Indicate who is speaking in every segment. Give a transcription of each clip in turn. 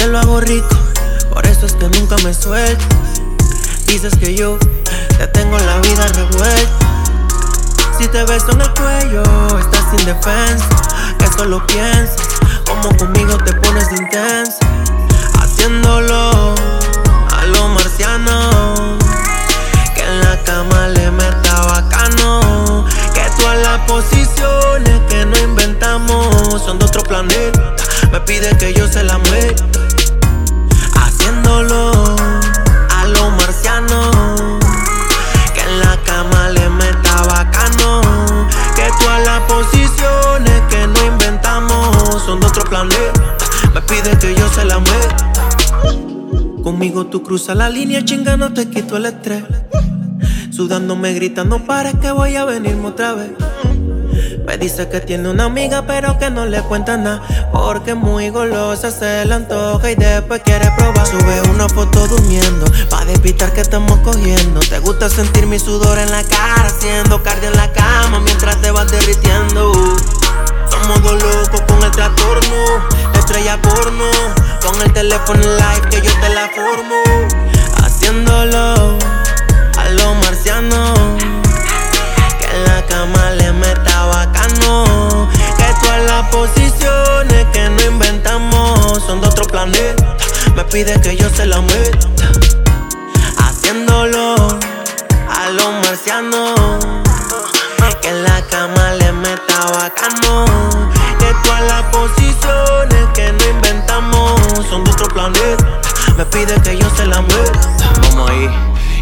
Speaker 1: te lo hago rico, por eso es que nunca me suelto. Dices que yo te tengo la vida revuelta. Si te beso en el cuello, estás sin defensa. Que solo piensas, como conmigo te pones intensa. Haciéndolo a lo marciano. Que en la cama le meta bacano. Que todas las posiciones que no inventamos son de otro planeta. Me pide que yo se la meta. Haciéndolo a lo marciano. Que en la cama le meta bacano. Que todas las posiciones que no inventamos son de otro planeta. Me pide que yo se la meta. Conmigo tú cruzas la línea, chinga, no te quito el estrés. Sudándome, gritando, para que voy a venirme otra vez. Me dice que tiene una amiga, pero que no le cuenta nada. Porque muy golosa se la antoja y después quiere probar. Sube una foto durmiendo, pa' despistar que estamos cogiendo. Te gusta sentir mi sudor en la cara, haciendo cardio en la cama mientras te vas derritiendo. Somos dos locos con el trastorno, estrella porno. Con el teléfono live que yo te la formo. Haciéndolo pide que yo se la meta. Haciéndolo a lo marciano. Que en la cama le meta bacano. Que todas las posiciones que no inventamos son de otro planeta. Me pide que yo se la meta.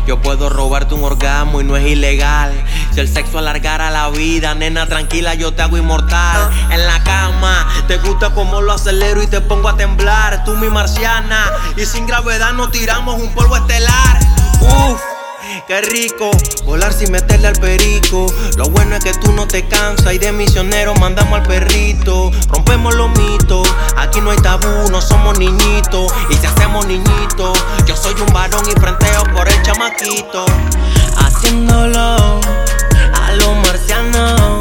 Speaker 2: Yo puedo robarte un orgasmo y no es ilegal. Si el sexo alargara la vida, nena, tranquila, yo te hago inmortal. En la cama, te gusta como lo acelero y te pongo a temblar. Tú, mi marciana, y sin gravedad nos tiramos un polvo estelar. Uf. Qué rico, volar sin meterle al perico. Lo bueno es que tú no te cansas y de misionero mandamos al perrito. Rompemos los mitos, aquí no hay tabú, no somos niñitos. Y si hacemos niñitos, yo soy un varón y frenteo por el chamaquito.
Speaker 1: Haciéndolo a lo marciano.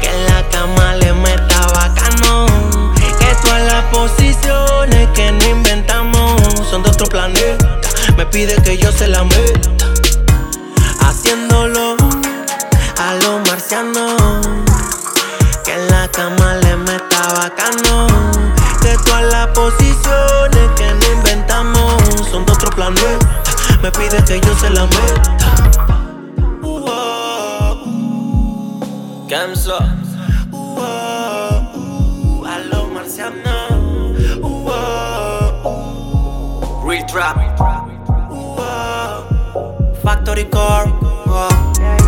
Speaker 1: Que en la cama le meta bacano. Que todas las posiciones que no inventamos son de otro planeta. Me pide que yo se la meta. Haciéndolo a lo marciano. Que en la cama le meta bacano. Que todas las posiciones que no inventamos son de otro planeta. Me pide que yo se la meta. Gamsa. A lo marciano.
Speaker 2: Real trap.
Speaker 1: factory core.